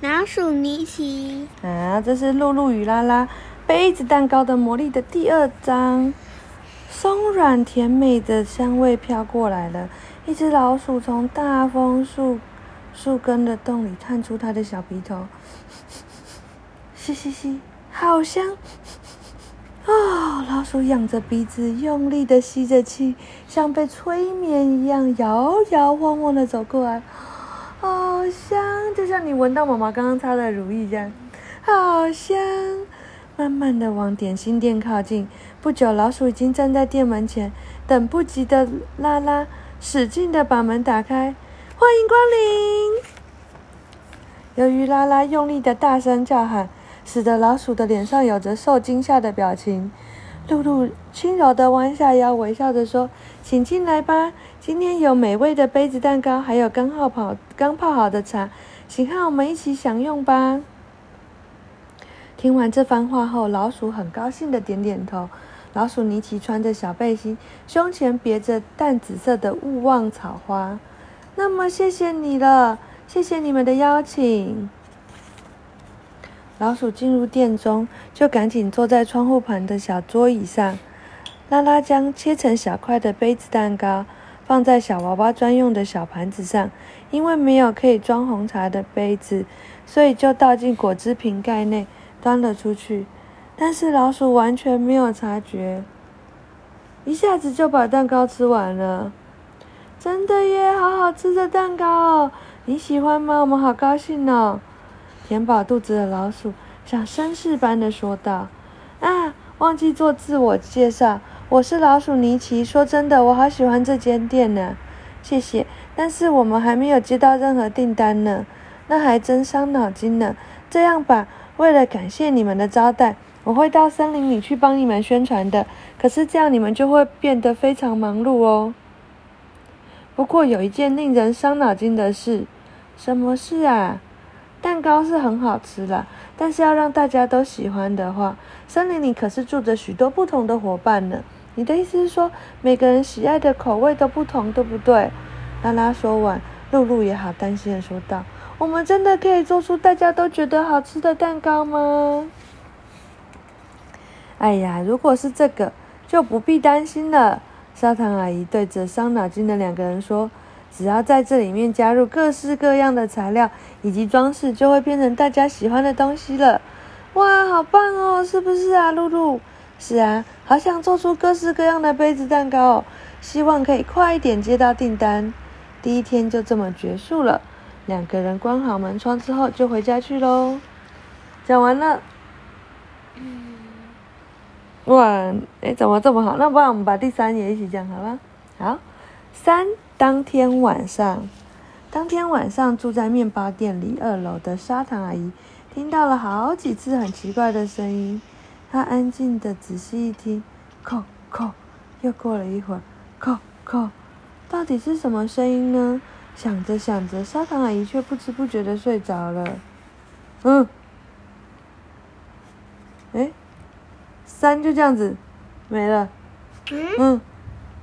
老鼠尼奇。啊，这是露露与拉拉杯子蛋糕的魔力的第二章。松软甜美的香味飘过来了，一只老鼠从大枫树树根的洞里探出它的小鼻头，嘻嘻嘻，好香！哦，老鼠仰着鼻子，用力的吸着气，像被催眠一样，摇摇晃晃的走过来。好香，就像你闻到妈妈刚刚擦的乳液一样，好香。慢慢的往点心店靠近，不久，老鼠已经站在店门前，等不及的拉拉使劲的把门打开，欢迎光临。由于拉拉用力的大声叫喊，使得老鼠的脸上有着受惊吓的表情。露露轻柔的弯下腰，微笑着说：“请进来吧，今天有美味的杯子蛋糕，还有刚好泡刚泡好的茶，请和我们一起享用吧。”听完这番话后，老鼠很高兴的点点头。老鼠尼奇穿着小背心，胸前别着淡紫色的勿忘草花。那么，谢谢你了，谢谢你们的邀请。老鼠进入店中，就赶紧坐在窗户旁的小桌椅上。拉拉将切成小块的杯子蛋糕放在小娃娃专用的小盘子上，因为没有可以装红茶的杯子，所以就倒进果汁瓶盖内，端了出去。但是老鼠完全没有察觉，一下子就把蛋糕吃完了。真的耶，好好吃的蛋糕哦！你喜欢吗？我们好高兴哦！填饱肚子的老鼠像绅士般的说道：“啊，忘记做自我介绍，我是老鼠尼奇。说真的，我好喜欢这间店呢。谢谢，但是我们还没有接到任何订单呢，那还真伤脑筋呢。这样吧，为了感谢你们的招待，我会到森林里去帮你们宣传的。可是这样你们就会变得非常忙碌哦。不过有一件令人伤脑筋的事，什么事啊？”蛋糕是很好吃的，但是要让大家都喜欢的话，森林里可是住着许多不同的伙伴呢。你的意思是说，每个人喜爱的口味都不同，对不对？拉拉说完，露露也好担心的说道：“我们真的可以做出大家都觉得好吃的蛋糕吗？”哎呀，如果是这个，就不必担心了。砂糖阿姨对着伤脑筋的两个人说。只要在这里面加入各式各样的材料以及装饰，就会变成大家喜欢的东西了。哇，好棒哦，是不是啊，露露？是啊，好想做出各式各样的杯子蛋糕哦，希望可以快一点接到订单。第一天就这么结束了，两个人关好门窗之后就回家去喽。讲完了。哇，哎，怎么这么好？那不然我们把第三也一起讲好吧。好，三。当天晚上，当天晚上住在面包店里二楼的砂糖阿姨听到了好几次很奇怪的声音。她安静的仔细一听，叩叩，又过了一会儿，叩叩，到底是什么声音呢？想着想着，砂糖阿姨却不知不觉的睡着了。嗯，哎，三就这样子没了。嗯，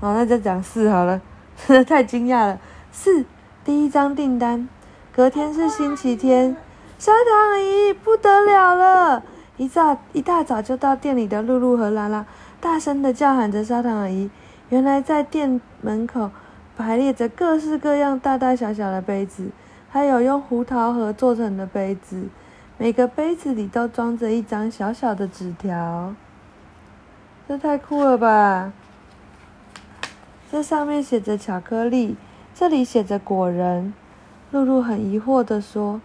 好，那再讲四好了。真 的太惊讶了！四，第一张订单，隔天是星期天，砂糖阿姨不得了了！一早一大早就到店里的露露和拉拉，大声的叫喊着砂糖阿姨。原来在店门口排列着各式各样大大小小的杯子，还有用胡桃核做成的杯子，每个杯子里都装着一张小小的纸条。这太酷了吧！这上面写着巧克力，这里写着果仁。露露很疑惑地说：“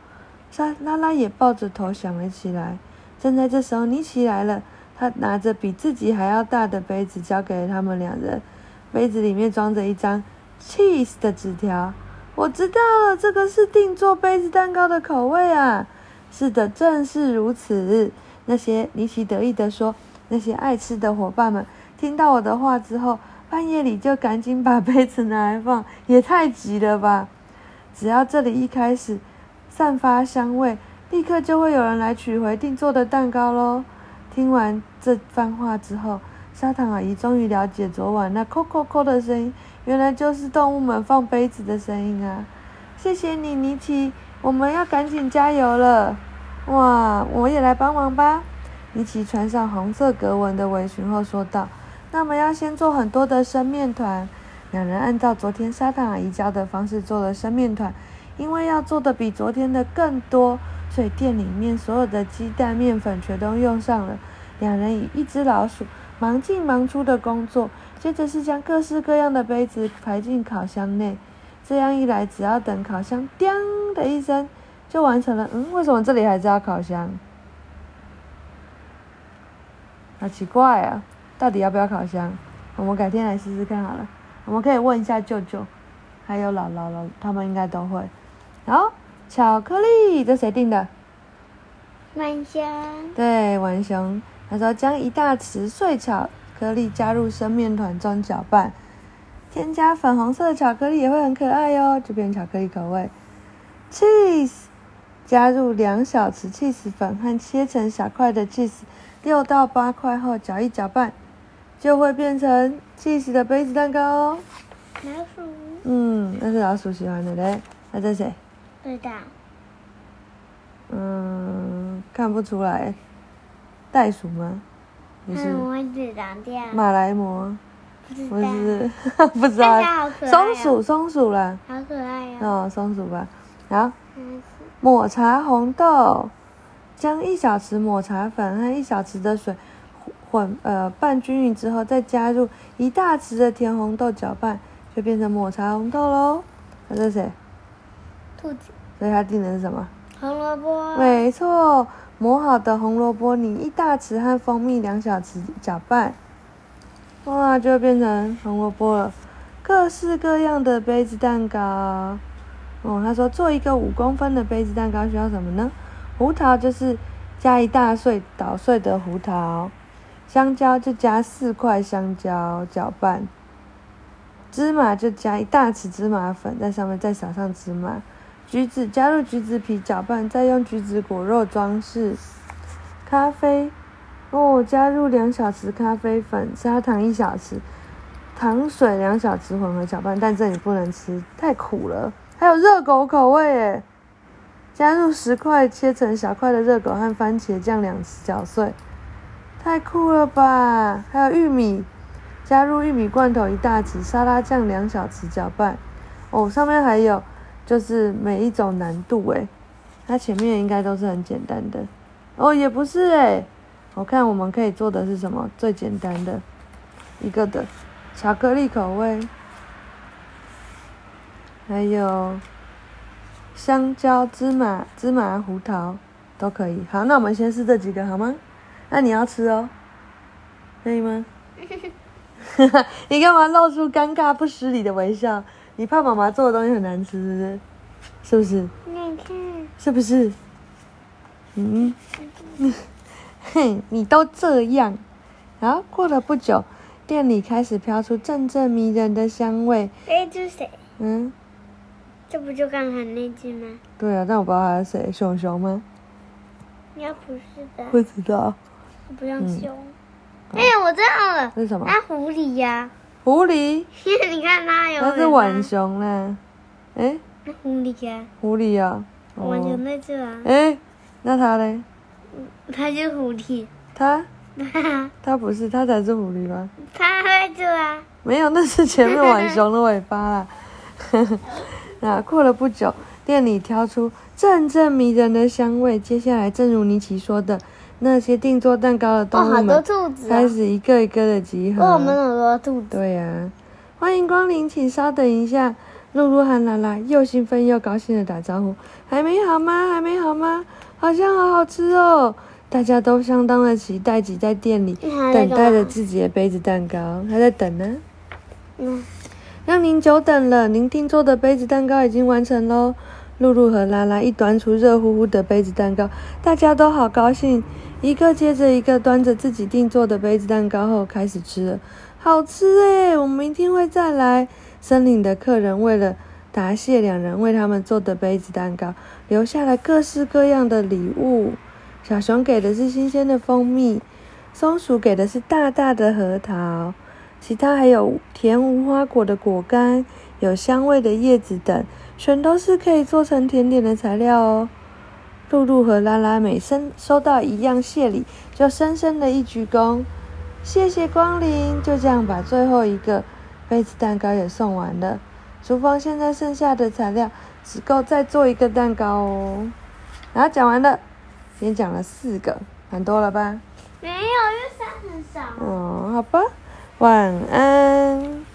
莎拉拉也抱着头想了起来。”正在这时候，尼奇来了，他拿着比自己还要大的杯子交给了他们两人，杯子里面装着一张 cheese 的纸条。我知道了，这个是定做杯子蛋糕的口味啊！是的，正是如此。那些尼奇得意地说：“那些爱吃的伙伴们听到我的话之后。”半夜里就赶紧把杯子拿来放，也太急了吧！只要这里一开始散发香味，立刻就会有人来取回定做的蛋糕喽。听完这番话之后，砂糖阿姨终于了解昨晚那“扣扣扣”的声音，原来就是动物们放杯子的声音啊！谢谢你，尼奇，我们要赶紧加油了！哇，我也来帮忙吧。尼奇穿上红色格纹的围裙后说道：“那么要先做很多的生面团。”两人按照昨天砂糖阿姨教的方式做了生面团，因为要做的比昨天的更多，所以店里面所有的鸡蛋、面粉全都用上了。两人以一只老鼠忙进忙出的工作，接着是将各式各样的杯子排进烤箱内。这样一来，只要等烤箱“叮”的一声，就完成了。嗯，为什么这里还是要烤箱？好奇怪啊！到底要不要烤箱？我们改天来试试看好了。我们可以问一下舅舅，还有姥姥了，他们应该都会。好，巧克力，这谁订的？晚熊。对，晚熊。他说将一大匙碎巧克力加入生面团中搅拌，添加粉红色的巧克力也会很可爱哟，就变巧克力口味。cheese，加入两小匙 cheese 粉和切成小块的 cheese。六到八块后搅一搅拌，就会变成 cheese 的杯子蛋糕哦。老鼠。嗯，那是老鼠喜欢的嘞。那这谁？对的。嗯，看不出来。袋鼠吗？马来貘。不知道。不是，不知道。松鼠，松鼠啦。好可爱呀。哦，松鼠吧。好。抹茶红豆。将一小匙抹茶粉和一小匙的水混呃拌均匀之后，再加入一大匙的甜红豆搅拌，就变成抹茶红豆喽。这是谁？兔子。所以他定的是什么？红萝卜。没错，磨好的红萝卜泥一大匙和蜂蜜两小匙搅拌，哇，就变成红萝卜了。各式各样的杯子蛋糕。哦，他说做一个五公分的杯子蛋糕需要什么呢？胡桃就是加一大碎捣碎的胡桃，香蕉就加四块香蕉搅拌，芝麻就加一大匙芝麻粉在上面，再撒上芝麻，橘子加入橘子皮搅拌，再用橘子果肉装饰，咖啡哦加入两小匙咖啡粉，砂糖一小匙，糖水两小匙混合搅拌，但这里不能吃，太苦了，还有热狗口味诶。加入十块切成小块的热狗和番茄酱两匙搅碎，太酷了吧！还有玉米，加入玉米罐头一大匙，沙拉酱两小匙搅拌。哦，上面还有就是每一种难度诶，它前面应该都是很简单的。哦，也不是诶，我看我们可以做的是什么最简单的一个的巧克力口味，还有。香蕉、芝麻、芝麻、胡桃都可以。好，那我们先试这几个好吗？那你要吃哦，可以吗？你干嘛露出尴尬不失礼的微笑？你怕妈妈做的东西很难吃，是不是？你看，是不是？嗯，哼，你都这样。然后，过了不久，店里开始飘出阵阵迷人的香味。哎，这是谁？嗯。这不就刚才那只吗？对啊，但我不知道它是谁，熊熊吗？应该不是的。不知道。不像熊。哎呀，我知道了。是什么？那狐狸呀。狐狸。你看它有。那是浣熊呢。哎。那狐狸呀。狐狸呀。浣熊在这啊。哎，那它嘞？它就是狐狸。它？它不是，它才是狐狸吧？它在这啊。没有，那是前面浣熊的尾巴啦。那过了不久，店里挑出阵阵迷人的香味。接下来，正如尼奇说的，那些定做蛋糕的动物们开始一个一个的集合。我们很多兔子。对呀，欢迎光临，请稍等一下。露露和拉拉又兴奋又高兴的打招呼：“还没好吗？还没好吗？好像好好吃哦！”大家都相当的期待，挤在店里等待着自己的杯子蛋糕。还在等呢。嗯。让您久等了，您订做的杯子蛋糕已经完成喽。露露和拉拉一端出热乎乎的杯子蛋糕，大家都好高兴，一个接着一个端着自己订做的杯子蛋糕后开始吃了。好吃诶，我们明天会再来。森林的客人为了答谢两人为他们做的杯子蛋糕，留下了各式各样的礼物。小熊给的是新鲜的蜂蜜，松鼠给的是大大的核桃。其他还有甜无花果的果干，有香味的叶子等，全都是可以做成甜点的材料哦。露露和拉拉每收收到一样谢礼，就深深的一鞠躬，谢谢光临。就这样把最后一个杯子蛋糕也送完了。厨房现在剩下的材料只够再做一个蛋糕哦。然后讲完了，今天讲了四个，很多了吧？没有，因为三很少。哦，好吧，晚安。